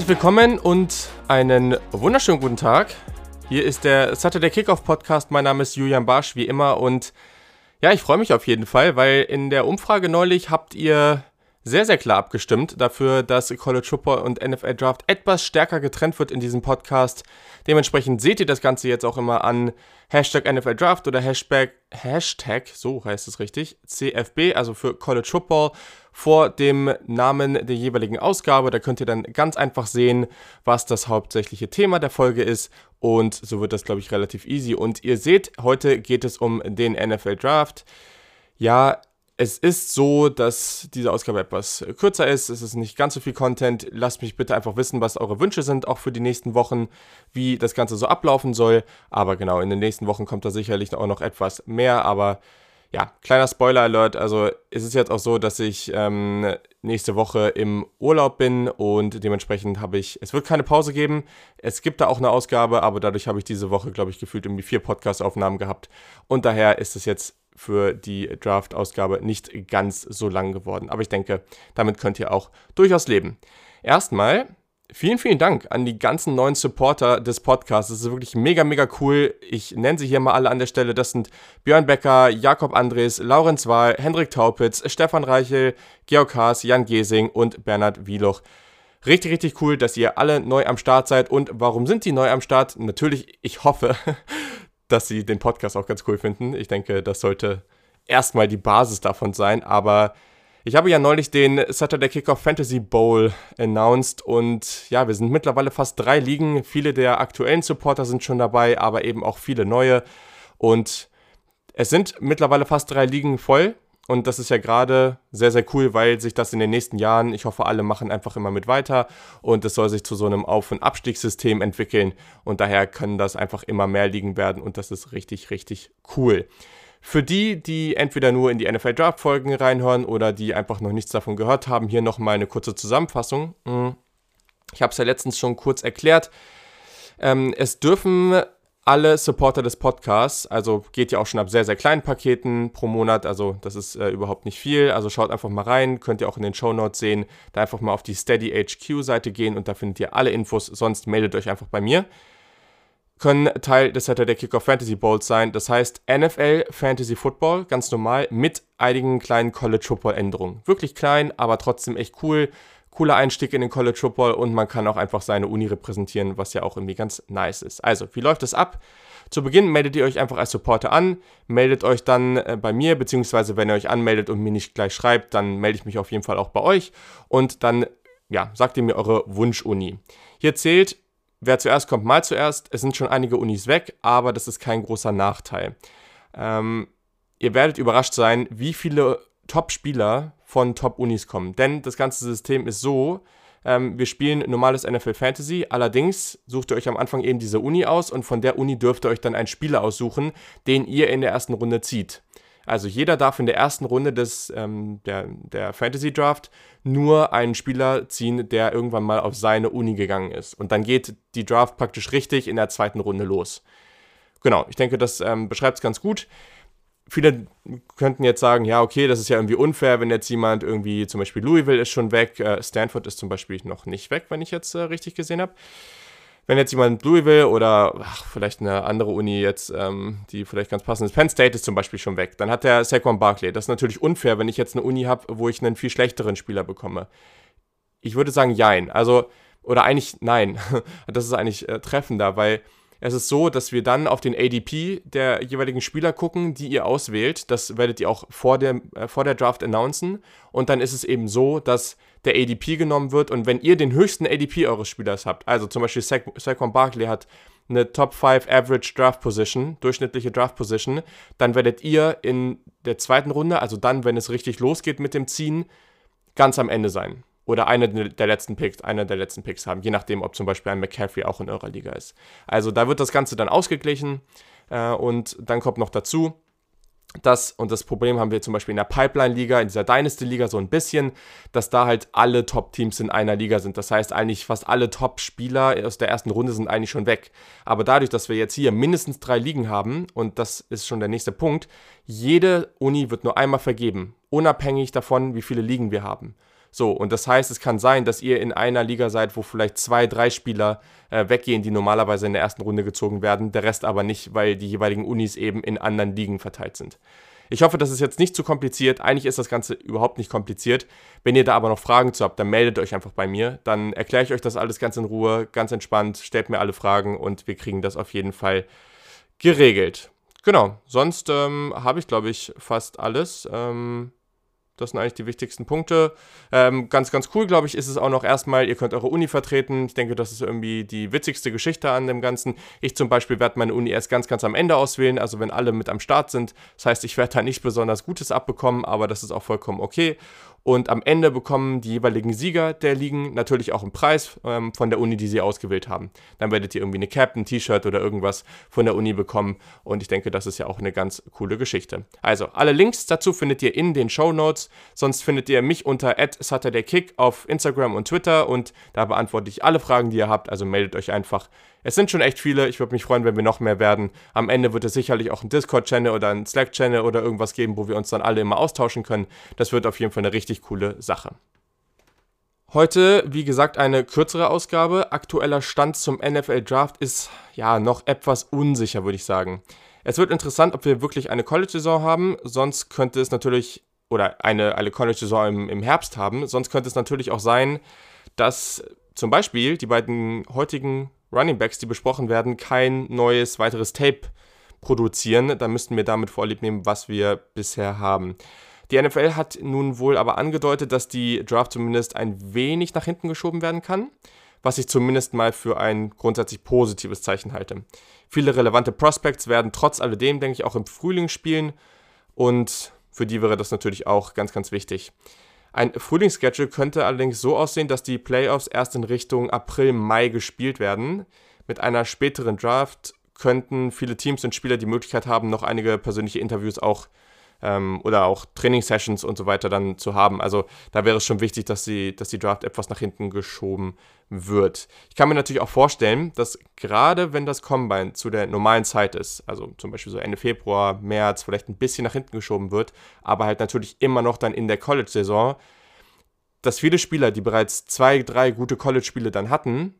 Herzlich willkommen und einen wunderschönen guten Tag. Hier ist der Saturday Kickoff Podcast. Mein Name ist Julian Barsch, wie immer. Und ja, ich freue mich auf jeden Fall, weil in der Umfrage neulich habt ihr sehr, sehr klar abgestimmt dafür, dass College Football und NFL Draft etwas stärker getrennt wird in diesem Podcast. Dementsprechend seht ihr das Ganze jetzt auch immer an Hashtag NFL Draft oder Hashtag, Hashtag, so heißt es richtig, CFB, also für College Football, vor dem Namen der jeweiligen Ausgabe. Da könnt ihr dann ganz einfach sehen, was das hauptsächliche Thema der Folge ist. Und so wird das, glaube ich, relativ easy. Und ihr seht, heute geht es um den NFL Draft. Ja, es ist so, dass diese Ausgabe etwas kürzer ist. Es ist nicht ganz so viel Content. Lasst mich bitte einfach wissen, was eure Wünsche sind, auch für die nächsten Wochen, wie das Ganze so ablaufen soll. Aber genau, in den nächsten Wochen kommt da sicherlich auch noch etwas mehr. Aber ja, kleiner Spoiler-Alert. Also es ist jetzt auch so, dass ich ähm, nächste Woche im Urlaub bin und dementsprechend habe ich, es wird keine Pause geben. Es gibt da auch eine Ausgabe, aber dadurch habe ich diese Woche, glaube ich, gefühlt irgendwie vier Podcast-Aufnahmen gehabt. Und daher ist es jetzt für die Draft-Ausgabe nicht ganz so lang geworden. Aber ich denke, damit könnt ihr auch durchaus leben. Erstmal vielen, vielen Dank an die ganzen neuen Supporter des Podcasts. Das ist wirklich mega, mega cool. Ich nenne sie hier mal alle an der Stelle. Das sind Björn Becker, Jakob Andres, Laurenz Wahl, Hendrik Taupitz, Stefan Reichel, Georg Haas, Jan Gesing und Bernhard Wieloch. Richtig, richtig cool, dass ihr alle neu am Start seid. Und warum sind die neu am Start? Natürlich, ich hoffe, dass sie den Podcast auch ganz cool finden. Ich denke, das sollte erstmal die Basis davon sein. Aber ich habe ja neulich den Saturday Kickoff Fantasy Bowl announced und ja, wir sind mittlerweile fast drei Ligen. Viele der aktuellen Supporter sind schon dabei, aber eben auch viele neue. Und es sind mittlerweile fast drei Ligen voll. Und das ist ja gerade sehr, sehr cool, weil sich das in den nächsten Jahren, ich hoffe, alle machen einfach immer mit weiter und es soll sich zu so einem Auf- und Abstiegssystem entwickeln. Und daher können das einfach immer mehr liegen werden und das ist richtig, richtig cool. Für die, die entweder nur in die NFL Draft Folgen reinhören oder die einfach noch nichts davon gehört haben, hier nochmal eine kurze Zusammenfassung. Hm. Ich habe es ja letztens schon kurz erklärt. Ähm, es dürfen alle Supporter des Podcasts, also geht ja auch schon ab sehr, sehr kleinen Paketen pro Monat, also das ist äh, überhaupt nicht viel, also schaut einfach mal rein, könnt ihr auch in den Show Notes sehen, da einfach mal auf die Steady HQ Seite gehen und da findet ihr alle Infos, sonst meldet euch einfach bei mir. Können Teil des Saturday Kickoff Fantasy Bowls sein, das heißt NFL Fantasy Football, ganz normal, mit einigen kleinen College Football Änderungen. Wirklich klein, aber trotzdem echt cool cooler Einstieg in den College Football und man kann auch einfach seine Uni repräsentieren, was ja auch irgendwie ganz nice ist. Also, wie läuft es ab? Zu Beginn meldet ihr euch einfach als Supporter an, meldet euch dann äh, bei mir, beziehungsweise wenn ihr euch anmeldet und mir nicht gleich schreibt, dann melde ich mich auf jeden Fall auch bei euch und dann, ja, sagt ihr mir eure Wunschuni. Hier zählt, wer zuerst kommt, mal zuerst. Es sind schon einige Unis weg, aber das ist kein großer Nachteil. Ähm, ihr werdet überrascht sein, wie viele Top-Spieler von Top-Unis kommen. Denn das ganze System ist so, ähm, wir spielen normales NFL Fantasy, allerdings sucht ihr euch am Anfang eben diese Uni aus und von der Uni dürft ihr euch dann einen Spieler aussuchen, den ihr in der ersten Runde zieht. Also jeder darf in der ersten Runde des, ähm, der, der Fantasy Draft nur einen Spieler ziehen, der irgendwann mal auf seine Uni gegangen ist. Und dann geht die Draft praktisch richtig in der zweiten Runde los. Genau, ich denke, das ähm, beschreibt es ganz gut viele könnten jetzt sagen, ja, okay, das ist ja irgendwie unfair, wenn jetzt jemand irgendwie, zum Beispiel Louisville ist schon weg, äh, Stanford ist zum Beispiel noch nicht weg, wenn ich jetzt äh, richtig gesehen habe. Wenn jetzt jemand Louisville oder ach, vielleicht eine andere Uni jetzt, ähm, die vielleicht ganz passend ist, Penn State ist zum Beispiel schon weg, dann hat der Saquon Barkley. Das ist natürlich unfair, wenn ich jetzt eine Uni habe, wo ich einen viel schlechteren Spieler bekomme. Ich würde sagen, jein. Also, oder eigentlich nein. das ist eigentlich äh, treffender, weil es ist so, dass wir dann auf den ADP der jeweiligen Spieler gucken, die ihr auswählt. Das werdet ihr auch vor der, äh, vor der Draft announcen. Und dann ist es eben so, dass der ADP genommen wird. Und wenn ihr den höchsten ADP eures Spielers habt, also zum Beispiel Sa Saquon Barkley hat eine Top 5 Average Draft Position, durchschnittliche Draft Position, dann werdet ihr in der zweiten Runde, also dann, wenn es richtig losgeht mit dem Ziehen, ganz am Ende sein oder eine der letzten Picks, einer der letzten Picks haben, je nachdem, ob zum Beispiel ein McCaffrey auch in eurer Liga ist. Also da wird das Ganze dann ausgeglichen äh, und dann kommt noch dazu, dass, und das Problem haben wir zum Beispiel in der Pipeline-Liga, in dieser Dynasty-Liga so ein bisschen, dass da halt alle Top-Teams in einer Liga sind. Das heißt, eigentlich fast alle Top-Spieler aus der ersten Runde sind eigentlich schon weg. Aber dadurch, dass wir jetzt hier mindestens drei Ligen haben, und das ist schon der nächste Punkt, jede Uni wird nur einmal vergeben, unabhängig davon, wie viele Ligen wir haben. So, und das heißt, es kann sein, dass ihr in einer Liga seid, wo vielleicht zwei, drei Spieler äh, weggehen, die normalerweise in der ersten Runde gezogen werden, der Rest aber nicht, weil die jeweiligen Unis eben in anderen Ligen verteilt sind. Ich hoffe, das ist jetzt nicht zu kompliziert. Eigentlich ist das Ganze überhaupt nicht kompliziert. Wenn ihr da aber noch Fragen zu habt, dann meldet euch einfach bei mir. Dann erkläre ich euch das alles ganz in Ruhe, ganz entspannt, stellt mir alle Fragen und wir kriegen das auf jeden Fall geregelt. Genau, sonst ähm, habe ich, glaube ich, fast alles. Ähm, das sind eigentlich die wichtigsten Punkte. Ähm, ganz, ganz cool, glaube ich, ist es auch noch erstmal, ihr könnt eure Uni vertreten. Ich denke, das ist irgendwie die witzigste Geschichte an dem Ganzen. Ich zum Beispiel werde meine Uni erst ganz, ganz am Ende auswählen, also wenn alle mit am Start sind. Das heißt, ich werde da nicht besonders Gutes abbekommen, aber das ist auch vollkommen okay. Und am Ende bekommen die jeweiligen Sieger der Ligen natürlich auch einen Preis ähm, von der Uni, die sie ausgewählt haben. Dann werdet ihr irgendwie eine Cap, ein T-Shirt oder irgendwas von der Uni bekommen. Und ich denke, das ist ja auch eine ganz coole Geschichte. Also, alle Links dazu findet ihr in den Show Notes. Sonst findet ihr mich unter @SaturdayKick auf Instagram und Twitter und da beantworte ich alle Fragen, die ihr habt. Also meldet euch einfach es sind schon echt viele. Ich würde mich freuen, wenn wir noch mehr werden. Am Ende wird es sicherlich auch einen Discord-Channel oder einen Slack-Channel oder irgendwas geben, wo wir uns dann alle immer austauschen können. Das wird auf jeden Fall eine richtig coole Sache. Heute, wie gesagt, eine kürzere Ausgabe. Aktueller Stand zum NFL Draft ist ja noch etwas unsicher, würde ich sagen. Es wird interessant, ob wir wirklich eine College-Saison haben. Sonst könnte es natürlich, oder eine, eine College-Saison im, im Herbst haben. Sonst könnte es natürlich auch sein, dass zum Beispiel die beiden heutigen Running Backs, die besprochen werden, kein neues weiteres Tape produzieren. Dann müssten wir damit vorlieb nehmen, was wir bisher haben. Die NFL hat nun wohl aber angedeutet, dass die Draft zumindest ein wenig nach hinten geschoben werden kann, was ich zumindest mal für ein grundsätzlich positives Zeichen halte. Viele relevante Prospects werden trotz alledem, denke ich, auch im Frühling spielen und für die wäre das natürlich auch ganz, ganz wichtig. Ein Frühlingsschedule könnte allerdings so aussehen, dass die Playoffs erst in Richtung April, Mai gespielt werden. Mit einer späteren Draft könnten viele Teams und Spieler die Möglichkeit haben, noch einige persönliche Interviews auch ähm, oder auch Trainingssessions und so weiter dann zu haben. Also da wäre es schon wichtig, dass, die, dass die Draft etwas nach hinten geschoben wird. Ich kann mir natürlich auch vorstellen, dass gerade wenn das Combine zu der normalen Zeit ist, also zum Beispiel so Ende Februar, März, vielleicht ein bisschen nach hinten geschoben wird, aber halt natürlich immer noch dann in der College-Saison, dass viele Spieler, die bereits zwei, drei gute College-Spiele dann hatten,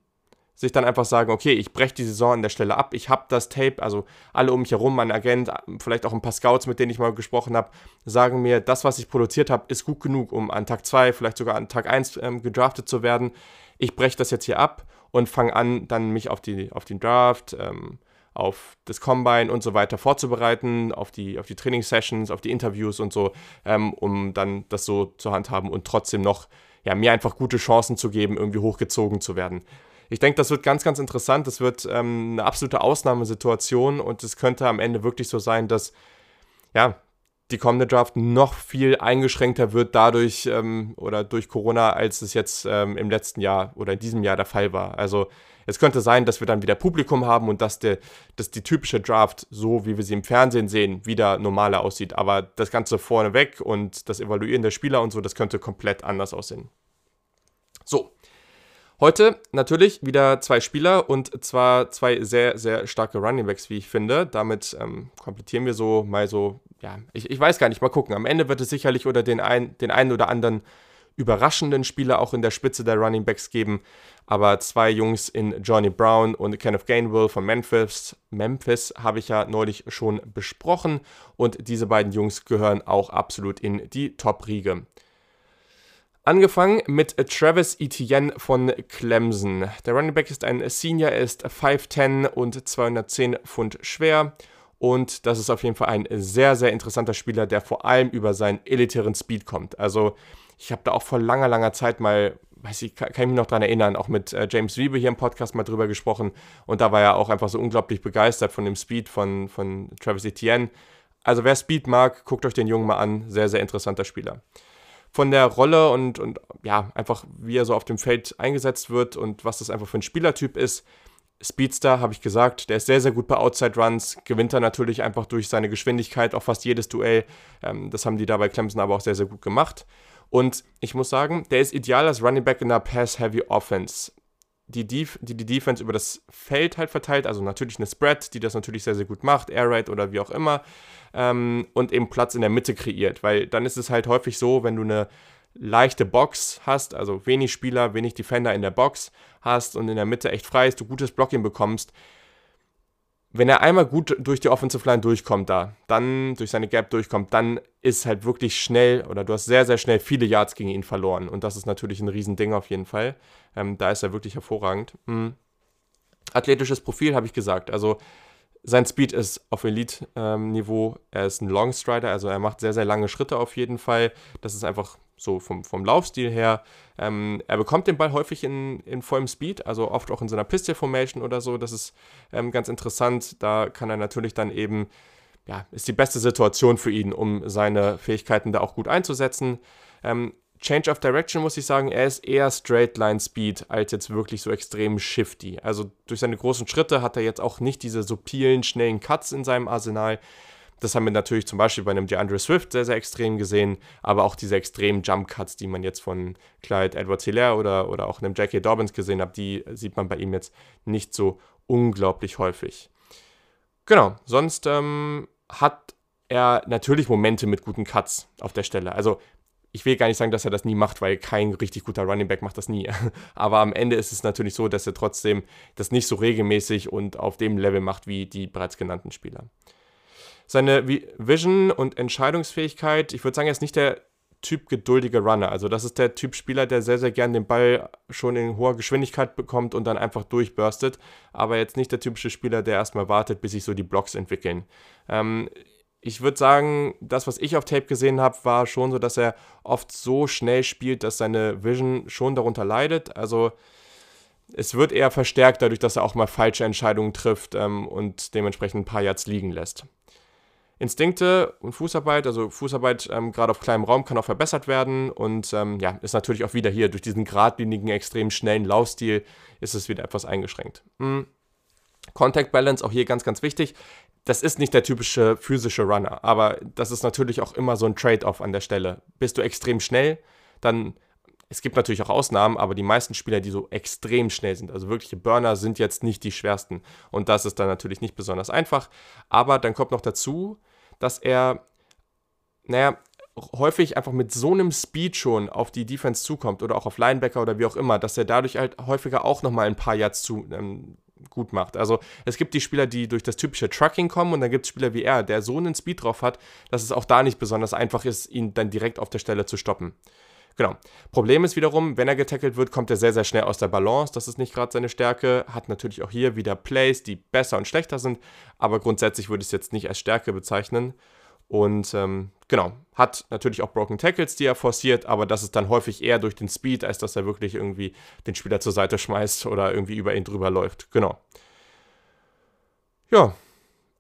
sich dann einfach sagen, okay, ich breche die Saison an der Stelle ab, ich habe das Tape, also alle um mich herum, mein Agent, vielleicht auch ein paar Scouts, mit denen ich mal gesprochen habe, sagen mir, das, was ich produziert habe, ist gut genug, um an Tag 2, vielleicht sogar an Tag 1 ähm, gedraftet zu werden. Ich breche das jetzt hier ab und fange an, dann mich auf, die, auf den Draft, ähm, auf das Combine und so weiter vorzubereiten, auf die, auf die Trainingssessions, auf die Interviews und so, ähm, um dann das so zu handhaben und trotzdem noch ja, mir einfach gute Chancen zu geben, irgendwie hochgezogen zu werden ich denke, das wird ganz, ganz interessant. Das wird ähm, eine absolute Ausnahmesituation und es könnte am Ende wirklich so sein, dass ja, die kommende Draft noch viel eingeschränkter wird dadurch ähm, oder durch Corona, als es jetzt ähm, im letzten Jahr oder in diesem Jahr der Fall war. Also es könnte sein, dass wir dann wieder Publikum haben und dass, der, dass die typische Draft, so wie wir sie im Fernsehen sehen, wieder normaler aussieht. Aber das Ganze vorneweg und das Evaluieren der Spieler und so, das könnte komplett anders aussehen. So, Heute natürlich wieder zwei Spieler und zwar zwei sehr, sehr starke Runningbacks, wie ich finde. Damit ähm, komplettieren wir so mal so, ja, ich, ich weiß gar nicht, mal gucken. Am Ende wird es sicherlich oder den, ein, den einen oder anderen überraschenden Spieler auch in der Spitze der Runningbacks geben. Aber zwei Jungs in Johnny Brown und Kenneth Gainwell von Memphis, Memphis habe ich ja neulich schon besprochen. Und diese beiden Jungs gehören auch absolut in die Top-Riege. Angefangen mit Travis Etienne von Clemson. Der Running Back ist ein Senior, er ist 5'10 und 210 Pfund schwer. Und das ist auf jeden Fall ein sehr, sehr interessanter Spieler, der vor allem über seinen elitären Speed kommt. Also, ich habe da auch vor langer, langer Zeit mal, weiß ich, kann, ich mich noch daran erinnern, auch mit äh, James Wiebe hier im Podcast mal drüber gesprochen. Und da war er auch einfach so unglaublich begeistert von dem Speed von, von Travis Etienne. Also, wer Speed mag, guckt euch den Jungen mal an. Sehr, sehr interessanter Spieler von der Rolle und, und ja, einfach wie er so auf dem Feld eingesetzt wird und was das einfach für ein Spielertyp ist. Speedster, habe ich gesagt, der ist sehr, sehr gut bei Outside Runs, gewinnt er natürlich einfach durch seine Geschwindigkeit auch fast jedes Duell. Ähm, das haben die da bei Clemson aber auch sehr, sehr gut gemacht. Und ich muss sagen, der ist ideal als Running Back in einer Pass-Heavy Offense. Die, Def die die Defense über das Feld halt verteilt, also natürlich eine Spread, die das natürlich sehr, sehr gut macht, Air Raid oder wie auch immer ähm, und eben Platz in der Mitte kreiert. Weil dann ist es halt häufig so, wenn du eine leichte Box hast, also wenig Spieler, wenig Defender in der Box hast und in der Mitte echt frei ist, du gutes Blocking bekommst, wenn er einmal gut durch die Offensive Line durchkommt da, dann durch seine Gap durchkommt, dann ist halt wirklich schnell oder du hast sehr, sehr schnell viele Yards gegen ihn verloren. Und das ist natürlich ein Riesending auf jeden Fall. Ähm, da ist er wirklich hervorragend. Mhm. Athletisches Profil habe ich gesagt. Also sein Speed ist auf Elite-Niveau. Ähm, er ist ein Longstrider, also er macht sehr, sehr lange Schritte auf jeden Fall. Das ist einfach so vom, vom Laufstil her. Ähm, er bekommt den Ball häufig in, in vollem Speed, also oft auch in so einer Pistol Formation oder so. Das ist ähm, ganz interessant. Da kann er natürlich dann eben, ja, ist die beste Situation für ihn, um seine Fähigkeiten da auch gut einzusetzen. Ähm, Change of Direction muss ich sagen, er ist eher Straight Line Speed als jetzt wirklich so extrem shifty. Also durch seine großen Schritte hat er jetzt auch nicht diese subtilen, schnellen Cuts in seinem Arsenal. Das haben wir natürlich zum Beispiel bei einem DeAndre Swift sehr, sehr extrem gesehen, aber auch diese extremen Jump Cuts, die man jetzt von Clyde Edwards Hilaire oder, oder auch einem Jackie Dobbins gesehen hat, die sieht man bei ihm jetzt nicht so unglaublich häufig. Genau, sonst ähm, hat er natürlich Momente mit guten Cuts auf der Stelle. Also ich will gar nicht sagen, dass er das nie macht, weil kein richtig guter Running Back macht das nie. Aber am Ende ist es natürlich so, dass er trotzdem das nicht so regelmäßig und auf dem Level macht wie die bereits genannten Spieler. Seine Vision und Entscheidungsfähigkeit, ich würde sagen, er ist nicht der Typ geduldige Runner. Also das ist der Typ Spieler, der sehr, sehr gern den Ball schon in hoher Geschwindigkeit bekommt und dann einfach durchburstet. Aber jetzt nicht der typische Spieler, der erstmal wartet, bis sich so die Blocks entwickeln. Ähm, ich würde sagen, das, was ich auf Tape gesehen habe, war schon so, dass er oft so schnell spielt, dass seine Vision schon darunter leidet. Also es wird eher verstärkt dadurch, dass er auch mal falsche Entscheidungen trifft ähm, und dementsprechend ein paar Yards liegen lässt. Instinkte und Fußarbeit, also Fußarbeit ähm, gerade auf kleinem Raum kann auch verbessert werden und ähm, ja, ist natürlich auch wieder hier durch diesen geradlinigen, extrem schnellen Laufstil ist es wieder etwas eingeschränkt. Mhm. Contact Balance auch hier ganz, ganz wichtig das ist nicht der typische physische Runner, aber das ist natürlich auch immer so ein Trade-off an der Stelle. Bist du extrem schnell, dann, es gibt natürlich auch Ausnahmen, aber die meisten Spieler, die so extrem schnell sind, also wirkliche Burner, sind jetzt nicht die schwersten. Und das ist dann natürlich nicht besonders einfach. Aber dann kommt noch dazu, dass er, naja, häufig einfach mit so einem Speed schon auf die Defense zukommt oder auch auf Linebacker oder wie auch immer, dass er dadurch halt häufiger auch nochmal ein paar Yards zu, ähm, gut macht. Also es gibt die Spieler, die durch das typische Trucking kommen und dann gibt es Spieler wie er, der so einen Speed drauf hat, dass es auch da nicht besonders einfach ist, ihn dann direkt auf der Stelle zu stoppen. Genau. Problem ist wiederum, wenn er getackelt wird, kommt er sehr, sehr schnell aus der Balance. Das ist nicht gerade seine Stärke. Hat natürlich auch hier wieder Plays, die besser und schlechter sind, aber grundsätzlich würde ich es jetzt nicht als Stärke bezeichnen. Und ähm, genau, hat natürlich auch Broken Tackles, die er forciert, aber das ist dann häufig eher durch den Speed, als dass er wirklich irgendwie den Spieler zur Seite schmeißt oder irgendwie über ihn drüber läuft. Genau. Ja,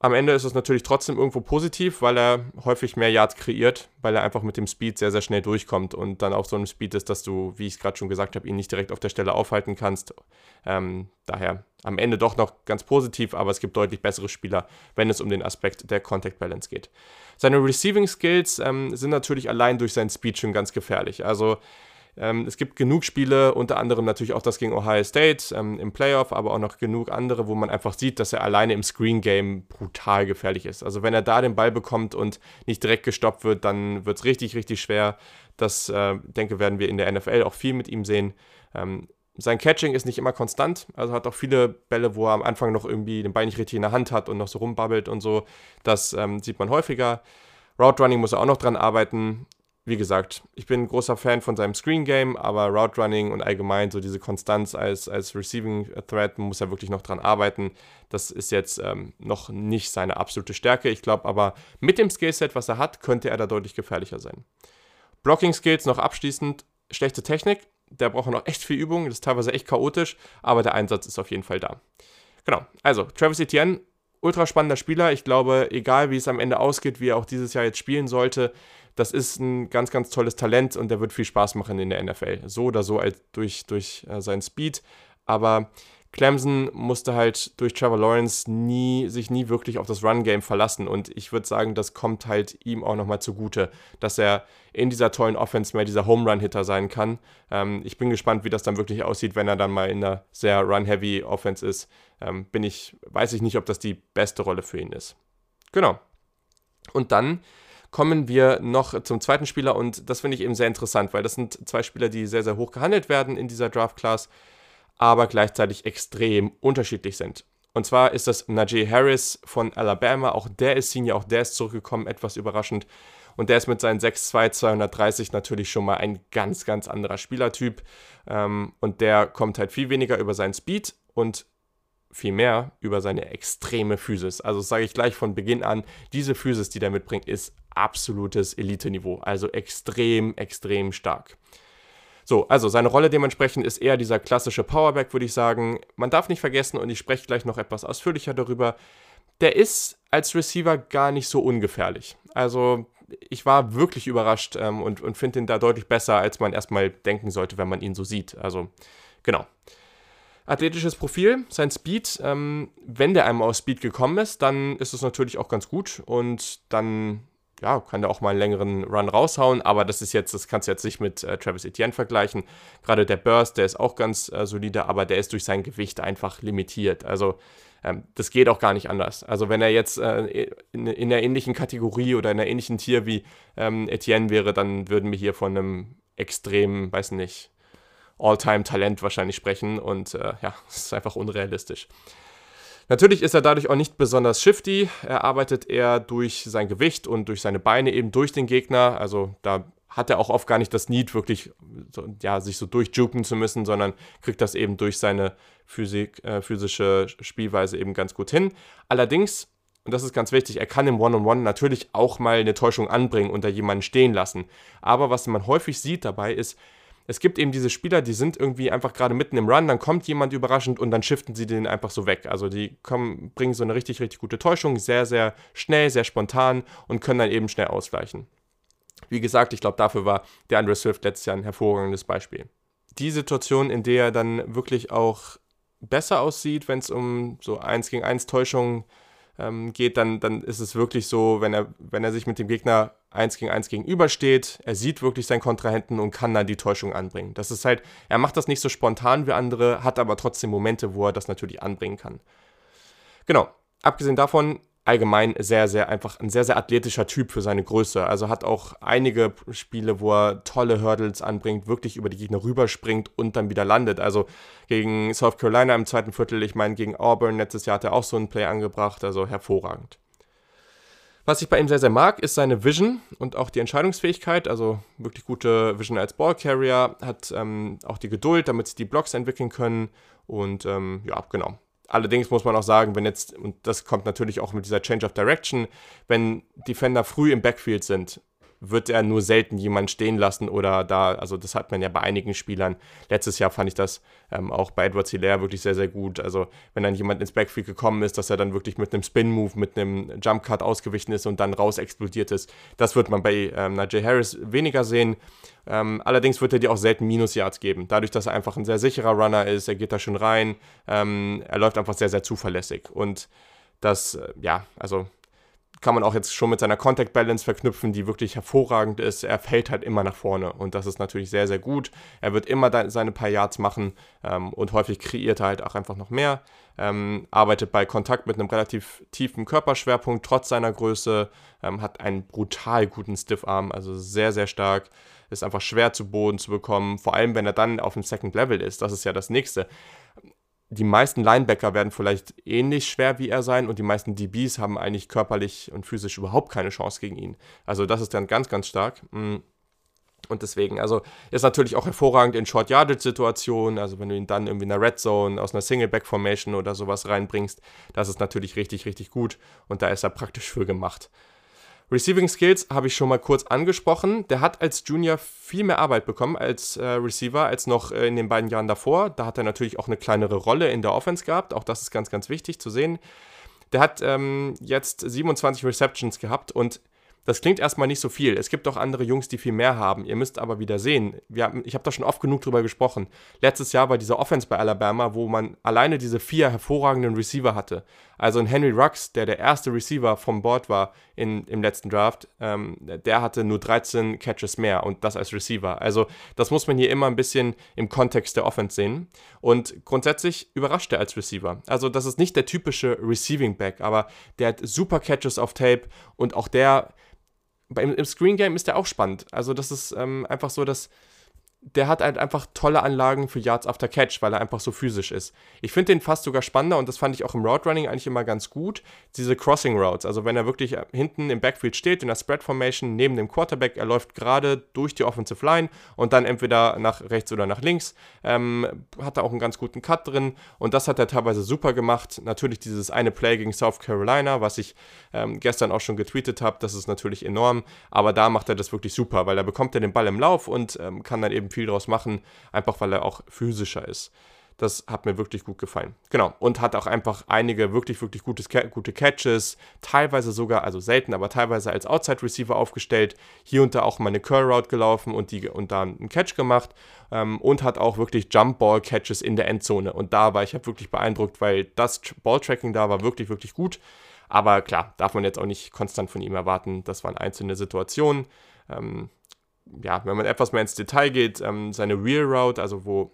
am Ende ist es natürlich trotzdem irgendwo positiv, weil er häufig mehr Yards kreiert, weil er einfach mit dem Speed sehr, sehr schnell durchkommt und dann auf so einem Speed ist, dass du, wie ich es gerade schon gesagt habe, ihn nicht direkt auf der Stelle aufhalten kannst. Ähm, daher am Ende doch noch ganz positiv, aber es gibt deutlich bessere Spieler, wenn es um den Aspekt der Contact Balance geht. Seine Receiving Skills ähm, sind natürlich allein durch seinen Speed schon ganz gefährlich. Also ähm, es gibt genug Spiele, unter anderem natürlich auch das gegen Ohio State ähm, im Playoff, aber auch noch genug andere, wo man einfach sieht, dass er alleine im Screen Game brutal gefährlich ist. Also wenn er da den Ball bekommt und nicht direkt gestoppt wird, dann wird es richtig, richtig schwer. Das, äh, denke, werden wir in der NFL auch viel mit ihm sehen. Ähm, sein Catching ist nicht immer konstant, also hat auch viele Bälle, wo er am Anfang noch irgendwie den Ball nicht richtig in der Hand hat und noch so rumbabbelt und so. Das ähm, sieht man häufiger. Route Running muss er auch noch dran arbeiten wie gesagt, ich bin großer Fan von seinem Screen Game, aber Route Running und allgemein so diese Konstanz als, als Receiving Threat muss er wirklich noch dran arbeiten. Das ist jetzt ähm, noch nicht seine absolute Stärke. Ich glaube aber, mit dem Skillset, was er hat, könnte er da deutlich gefährlicher sein. Blocking Skills noch abschließend, schlechte Technik. Der braucht noch echt viel Übung, das ist teilweise echt chaotisch, aber der Einsatz ist auf jeden Fall da. Genau, also Travis Etienne, ultra spannender Spieler. Ich glaube, egal wie es am Ende ausgeht, wie er auch dieses Jahr jetzt spielen sollte, das ist ein ganz, ganz tolles Talent und der wird viel Spaß machen in der NFL. So oder so als durch, durch äh, seinen Speed. Aber Clemson musste halt durch Trevor Lawrence nie, sich nie wirklich auf das Run-Game verlassen. Und ich würde sagen, das kommt halt ihm auch nochmal zugute, dass er in dieser tollen Offense mehr dieser Home-Run-Hitter sein kann. Ähm, ich bin gespannt, wie das dann wirklich aussieht, wenn er dann mal in einer sehr Run-Heavy Offense ist. Ähm, bin ich, weiß ich nicht, ob das die beste Rolle für ihn ist. Genau. Und dann kommen wir noch zum zweiten Spieler und das finde ich eben sehr interessant, weil das sind zwei Spieler, die sehr, sehr hoch gehandelt werden in dieser Draft-Class, aber gleichzeitig extrem unterschiedlich sind. Und zwar ist das Najee Harris von Alabama, auch der ist Senior, auch der ist zurückgekommen, etwas überraschend. Und der ist mit seinen 6'2, 230 natürlich schon mal ein ganz, ganz anderer Spielertyp. Ähm, und der kommt halt viel weniger über seinen Speed und viel mehr über seine extreme Physis. Also sage ich gleich von Beginn an, diese Physis, die der mitbringt, ist absolutes Elite-Niveau. Also extrem, extrem stark. So, also seine Rolle dementsprechend ist eher dieser klassische Powerback, würde ich sagen. Man darf nicht vergessen, und ich spreche gleich noch etwas ausführlicher darüber, der ist als Receiver gar nicht so ungefährlich. Also ich war wirklich überrascht ähm, und, und finde ihn da deutlich besser, als man erstmal denken sollte, wenn man ihn so sieht. Also genau. Athletisches Profil, sein Speed, ähm, wenn der einmal aus Speed gekommen ist, dann ist es natürlich auch ganz gut und dann ja, kann der auch mal einen längeren Run raushauen, aber das ist jetzt, das kannst du jetzt nicht mit äh, Travis Etienne vergleichen. Gerade der Burst, der ist auch ganz äh, solide, aber der ist durch sein Gewicht einfach limitiert. Also ähm, das geht auch gar nicht anders. Also wenn er jetzt äh, in, in, einer ähnlichen Kategorie oder in einer ähnlichen Tier wie ähm, Etienne wäre, dann würden wir hier von einem extremen, weiß nicht, All-Time-Talent wahrscheinlich sprechen und äh, ja, es ist einfach unrealistisch. Natürlich ist er dadurch auch nicht besonders shifty. Er arbeitet eher durch sein Gewicht und durch seine Beine eben durch den Gegner. Also da hat er auch oft gar nicht das Need, wirklich ja, sich so durchjuken zu müssen, sondern kriegt das eben durch seine Physik, äh, physische Spielweise eben ganz gut hin. Allerdings, und das ist ganz wichtig, er kann im One-on-One -on -One natürlich auch mal eine Täuschung anbringen und da jemanden stehen lassen. Aber was man häufig sieht dabei ist, es gibt eben diese Spieler, die sind irgendwie einfach gerade mitten im Run, dann kommt jemand überraschend und dann shiften sie den einfach so weg. Also die kommen, bringen so eine richtig, richtig gute Täuschung, sehr, sehr schnell, sehr spontan und können dann eben schnell ausgleichen. Wie gesagt, ich glaube, dafür war der Andre Swift letztes Jahr ein hervorragendes Beispiel. Die Situation, in der er dann wirklich auch besser aussieht, wenn es um so 1 gegen 1 Täuschungen ähm, geht, dann, dann ist es wirklich so, wenn er, wenn er sich mit dem Gegner 1 gegen 1 gegenübersteht, er sieht wirklich seinen Kontrahenten und kann dann die Täuschung anbringen. Das ist halt, er macht das nicht so spontan wie andere, hat aber trotzdem Momente, wo er das natürlich anbringen kann. Genau, abgesehen davon allgemein sehr, sehr einfach ein sehr, sehr athletischer Typ für seine Größe. Also hat auch einige Spiele, wo er tolle Hurdles anbringt, wirklich über die Gegner rüberspringt und dann wieder landet. Also gegen South Carolina im zweiten Viertel, ich meine, gegen Auburn letztes Jahr hat er auch so ein Play angebracht, also hervorragend. Was ich bei ihm sehr, sehr mag, ist seine Vision und auch die Entscheidungsfähigkeit. Also wirklich gute Vision als Ballcarrier, hat ähm, auch die Geduld, damit sie die Blocks entwickeln können. Und ähm, ja, genau. Allerdings muss man auch sagen, wenn jetzt, und das kommt natürlich auch mit dieser Change of Direction, wenn Defender früh im Backfield sind, wird er nur selten jemanden stehen lassen oder da, also das hat man ja bei einigen Spielern. Letztes Jahr fand ich das ähm, auch bei Edward Hilaire wirklich sehr, sehr gut. Also wenn dann jemand ins Backfield gekommen ist, dass er dann wirklich mit einem Spin-Move, mit einem Jump-Cut ausgewichen ist und dann raus explodiert ist. Das wird man bei ähm, Najee Harris weniger sehen. Ähm, allerdings wird er dir auch selten Minus-Yards geben. Dadurch, dass er einfach ein sehr sicherer Runner ist, er geht da schon rein, ähm, er läuft einfach sehr, sehr zuverlässig. Und das, äh, ja, also kann man auch jetzt schon mit seiner Contact Balance verknüpfen, die wirklich hervorragend ist. Er fällt halt immer nach vorne und das ist natürlich sehr, sehr gut. Er wird immer seine paar Yards machen ähm, und häufig kreiert er halt auch einfach noch mehr. Ähm, arbeitet bei Kontakt mit einem relativ tiefen Körperschwerpunkt, trotz seiner Größe, ähm, hat einen brutal guten Stiffarm, also sehr, sehr stark. Ist einfach schwer zu Boden zu bekommen, vor allem wenn er dann auf dem Second Level ist. Das ist ja das nächste die meisten Linebacker werden vielleicht ähnlich schwer wie er sein und die meisten DBs haben eigentlich körperlich und physisch überhaupt keine Chance gegen ihn. Also das ist dann ganz, ganz stark. Mm. Und deswegen, also ist natürlich auch hervorragend in Short Yardage Situationen, also wenn du ihn dann irgendwie in einer Red Zone aus einer Single Back Formation oder sowas reinbringst, das ist natürlich richtig, richtig gut und da ist er praktisch für gemacht. Receiving Skills habe ich schon mal kurz angesprochen. Der hat als Junior viel mehr Arbeit bekommen als äh, Receiver als noch äh, in den beiden Jahren davor. Da hat er natürlich auch eine kleinere Rolle in der Offense gehabt. Auch das ist ganz, ganz wichtig zu sehen. Der hat ähm, jetzt 27 Receptions gehabt und das klingt erstmal nicht so viel. Es gibt auch andere Jungs, die viel mehr haben. Ihr müsst aber wieder sehen, haben, ich habe da schon oft genug drüber gesprochen. Letztes Jahr war dieser Offense bei Alabama, wo man alleine diese vier hervorragenden Receiver hatte. Also ein Henry Rux, der der erste Receiver vom Board war in, im letzten Draft, ähm, der hatte nur 13 Catches mehr und das als Receiver. Also das muss man hier immer ein bisschen im Kontext der Offense sehen. Und grundsätzlich überrascht er als Receiver. Also das ist nicht der typische Receiving Back, aber der hat super Catches auf Tape und auch der im, im Screen Game ist der auch spannend. Also das ist ähm, einfach so, dass der hat halt einfach tolle Anlagen für Yards after Catch, weil er einfach so physisch ist. Ich finde den fast sogar spannender und das fand ich auch im Route Running eigentlich immer ganz gut. Diese Crossing Routes, also wenn er wirklich hinten im Backfield steht, in der Spread Formation neben dem Quarterback, er läuft gerade durch die Offensive Line und dann entweder nach rechts oder nach links, ähm, hat er auch einen ganz guten Cut drin und das hat er teilweise super gemacht. Natürlich dieses eine Play gegen South Carolina, was ich ähm, gestern auch schon getweetet habe, das ist natürlich enorm, aber da macht er das wirklich super, weil da bekommt er den Ball im Lauf und ähm, kann dann eben viel draus machen, einfach weil er auch physischer ist. Das hat mir wirklich gut gefallen. Genau. Und hat auch einfach einige wirklich, wirklich gutes, gute Catches. Teilweise sogar, also selten, aber teilweise als Outside Receiver aufgestellt. Hier und da auch mal eine Curl Route gelaufen und, die, und da einen Catch gemacht. Ähm, und hat auch wirklich Jump Ball Catches in der Endzone. Und da war ich wirklich beeindruckt, weil das Ball Tracking da war wirklich, wirklich gut. Aber klar, darf man jetzt auch nicht konstant von ihm erwarten. Das waren einzelne Situationen. Ähm, ja, wenn man etwas mehr ins Detail geht, ähm, seine Real Route, also wo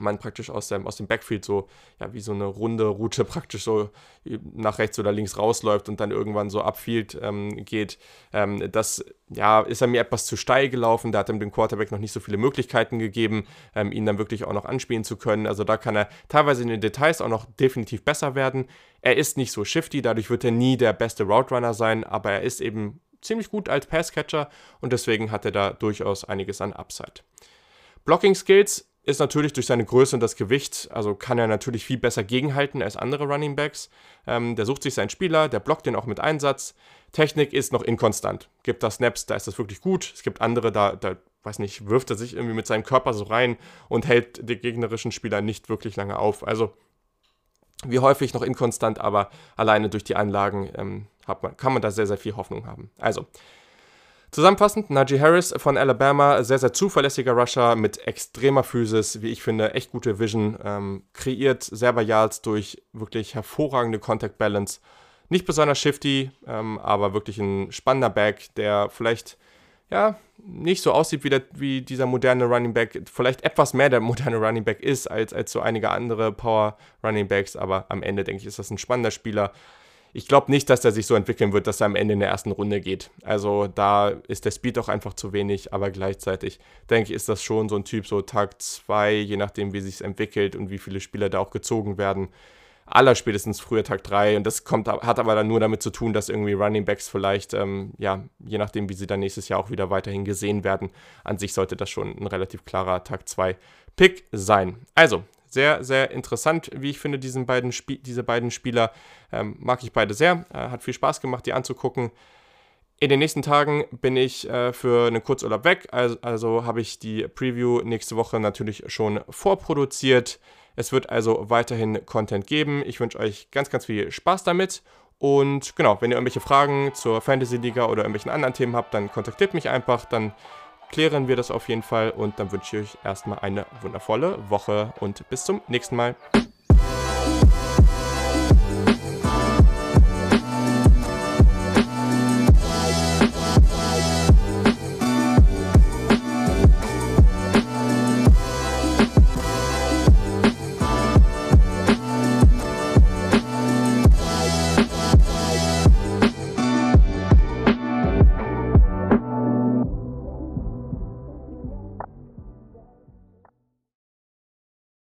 man praktisch aus dem, aus dem Backfield so, ja, wie so eine runde Route praktisch so nach rechts oder links rausläuft und dann irgendwann so upfield ähm, geht. Ähm, das, ja, ist er mir etwas zu steil gelaufen. Da hat ihm dem Quarterback noch nicht so viele Möglichkeiten gegeben, ähm, ihn dann wirklich auch noch anspielen zu können. Also da kann er teilweise in den Details auch noch definitiv besser werden. Er ist nicht so shifty, dadurch wird er nie der beste Route Runner sein, aber er ist eben ziemlich gut als Passcatcher und deswegen hat er da durchaus einiges an Upside. Blocking Skills ist natürlich durch seine Größe und das Gewicht, also kann er natürlich viel besser gegenhalten als andere Running Backs. Ähm, der sucht sich seinen Spieler, der blockt den auch mit Einsatz. Technik ist noch inkonstant. Gibt da Snaps, da ist das wirklich gut. Es gibt andere, da, da weiß nicht, wirft er sich irgendwie mit seinem Körper so rein und hält den gegnerischen Spieler nicht wirklich lange auf. Also wie häufig noch inkonstant, aber alleine durch die Anlagen ähm, man, kann man da sehr, sehr viel Hoffnung haben. Also, zusammenfassend, Najee Harris von Alabama, sehr, sehr zuverlässiger Rusher mit extremer Physis, wie ich finde, echt gute Vision, ähm, kreiert selber Yards durch wirklich hervorragende Contact Balance. Nicht besonders shifty, ähm, aber wirklich ein spannender Back, der vielleicht ja, nicht so aussieht wie, der, wie dieser moderne Running Back, vielleicht etwas mehr der moderne Running Back ist als, als so einige andere Power Running Backs, aber am Ende denke ich, ist das ein spannender Spieler. Ich glaube nicht, dass er sich so entwickeln wird, dass er am Ende in der ersten Runde geht. Also da ist der Speed auch einfach zu wenig, aber gleichzeitig denke ich, ist das schon so ein Typ, so Tag 2, je nachdem, wie sich entwickelt und wie viele Spieler da auch gezogen werden allerspätestens früher Tag 3. Und das kommt, hat aber dann nur damit zu tun, dass irgendwie Running Backs vielleicht, ähm, ja, je nachdem, wie sie dann nächstes Jahr auch wieder weiterhin gesehen werden, an sich sollte das schon ein relativ klarer Tag 2 Pick sein. Also, sehr, sehr interessant, wie ich finde, diesen beiden diese beiden Spieler. Ähm, mag ich beide sehr. Äh, hat viel Spaß gemacht, die anzugucken. In den nächsten Tagen bin ich äh, für einen Kurzurlaub weg, also, also habe ich die Preview nächste Woche natürlich schon vorproduziert. Es wird also weiterhin Content geben. Ich wünsche euch ganz, ganz viel Spaß damit. Und genau, wenn ihr irgendwelche Fragen zur Fantasy Liga oder irgendwelchen anderen Themen habt, dann kontaktiert mich einfach. Dann klären wir das auf jeden Fall. Und dann wünsche ich euch erstmal eine wundervolle Woche und bis zum nächsten Mal.